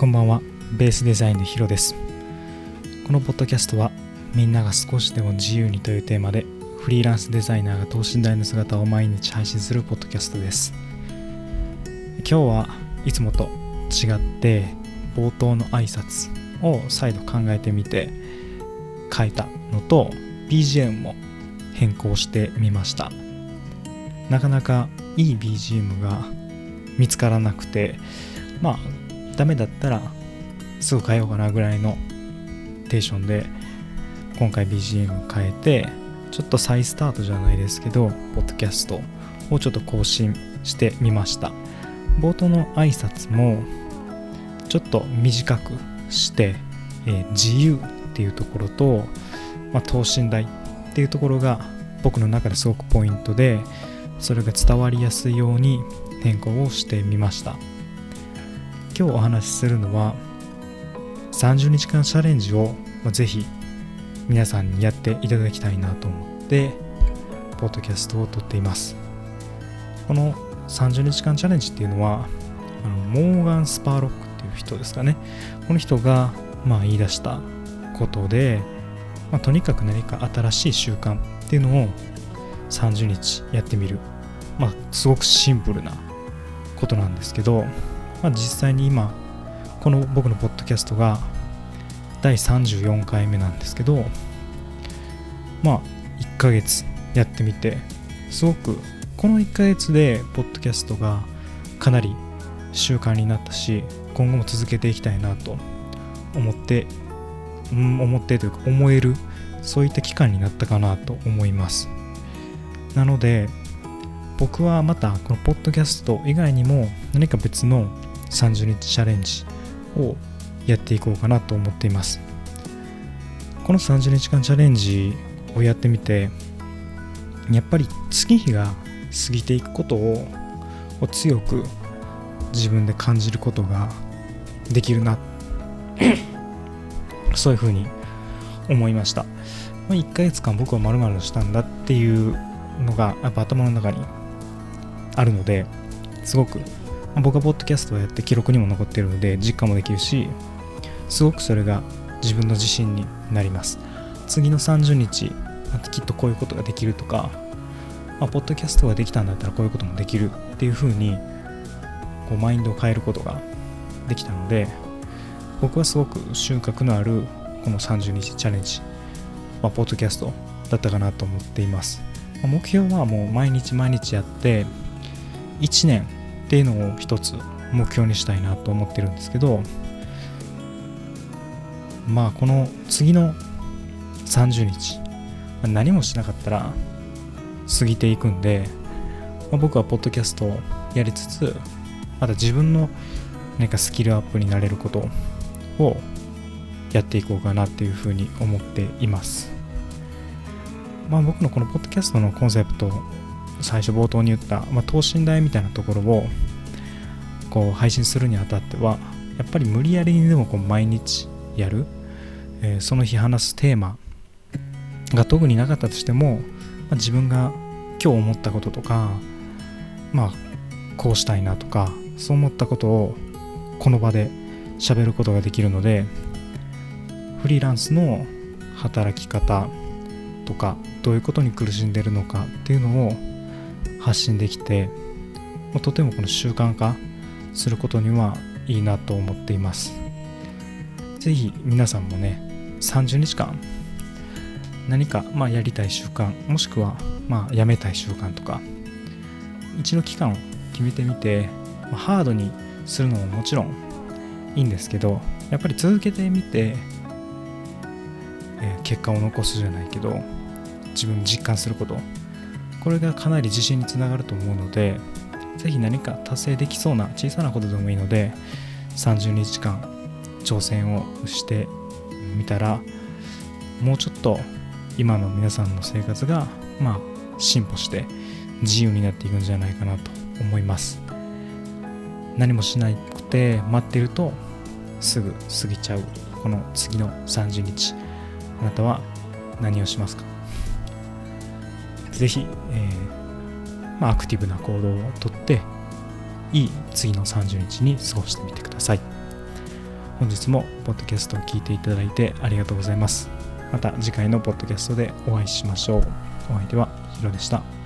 こんばんは。ベースデザインのヒロです。このポッドキャストはみんなが少しでも自由にというテーマでフリーランスデザイナーが等身大の姿を毎日配信するポッドキャストです。今日はいつもと違って冒頭の挨拶を再度考えてみて書いたのと BGM も変更してみました。なかなかいい BGM が見つからなくてまあダメだったらすぐ変えようかなぐらいのテンションで今回 BGM を変えてちょっと再スタートじゃないですけどポッドキャストをちょっと更新してみました。冒頭の挨拶もちょっと短くして、えー、自由っていうところと、まあ、等身大っていうところが僕の中ですごくポイントでそれが伝わりやすいように変更をしてみました。今日お話しするのは30日間チャレンジをぜひ皆さんにやっていただきたいなと思ってポッドキャストを撮っています。この30日間チャレンジっていうのはあのモーガン・スパーロックっていう人ですかね。この人がまあ言い出したことで、まあ、とにかく何か新しい習慣っていうのを30日やってみる。まあすごくシンプルなことなんですけどまあ、実際に今この僕のポッドキャストが第34回目なんですけどまあ1ヶ月やってみてすごくこの1ヶ月でポッドキャストがかなり習慣になったし今後も続けていきたいなと思って思ってというか思えるそういった期間になったかなと思います。なので僕はまたこのポッドキャスト以外にも何か別の30日チャレンジをやっていこうかなと思っています。この30日間チャレンジをやってみてやっぱり月日が過ぎていくことを強く自分で感じることができるな。そういうふうに思いました。1ヶ月間僕はまるしたんだっていうのがやっぱ頭の中にあるのですごく僕はポッドキャストをやって記録にも残ってるので実感もできるしすごくそれが自分の自信になります。次の30日きっとこういうことができるとか、まあ、ポッドキャストができたんだったらこういうこともできるっていうふうにこうマインドを変えることができたので僕はすごく収穫のあるこの30日チャレンジ、まあ、ポッドキャストだったかなと思っています、目標はもう毎日毎日やって1年っていうのを一つ目標にしたいなと思ってるんですけどまあこの次の30日何もしなかったら過ぎていくんで、まあ、僕はポッドキャストをやりつつまた自分の何かスキルアップになれることをやっていこうかなっていうふうに思っています。まあ僕のこのポッドキャストのコンセプト最初冒頭に言った、まあ、等身大みたいなところをこう配信するにあたってはやっぱり無理やりにでもこう毎日やる、えー、その日話すテーマが特になかったとしても、まあ、自分が今日思ったこととかまあこうしたいなとかそう思ったことをこの場で喋ることができるのでフリーランスの働き方とかどういうことに苦しんでるのかっていうのを発信できてとてもこの習慣化することにはいいなと思っています。是非皆さんもね30日間何かまあやりたい習慣もしくはまあやめたい習慣とか一度期間を決めてみて、ま、ハードにするのももちろんいいんですけどやっぱり続けてみて、えー、結果を残すじゃないけど自分実感することこれがかなり自信につながると思うのでぜひ何か達成できそうな小さなことでもいいので30日間挑戦をしてみたらもうちょっと今の皆さんの生活がまあ進歩して自由になっていくんじゃないかなと思います。何もしなくて待ってるとすぐ過ぎちゃう。この次の30日あなたは何をしますか？ぜひ、えー、まあ、アクティブな行動をとっていい次の30日に過ごしてみてください。本日もポッドキャストを聞いていただいてありがとうございます。また次回のポッドキャストでお会いしましょう。お相手はヒロでした。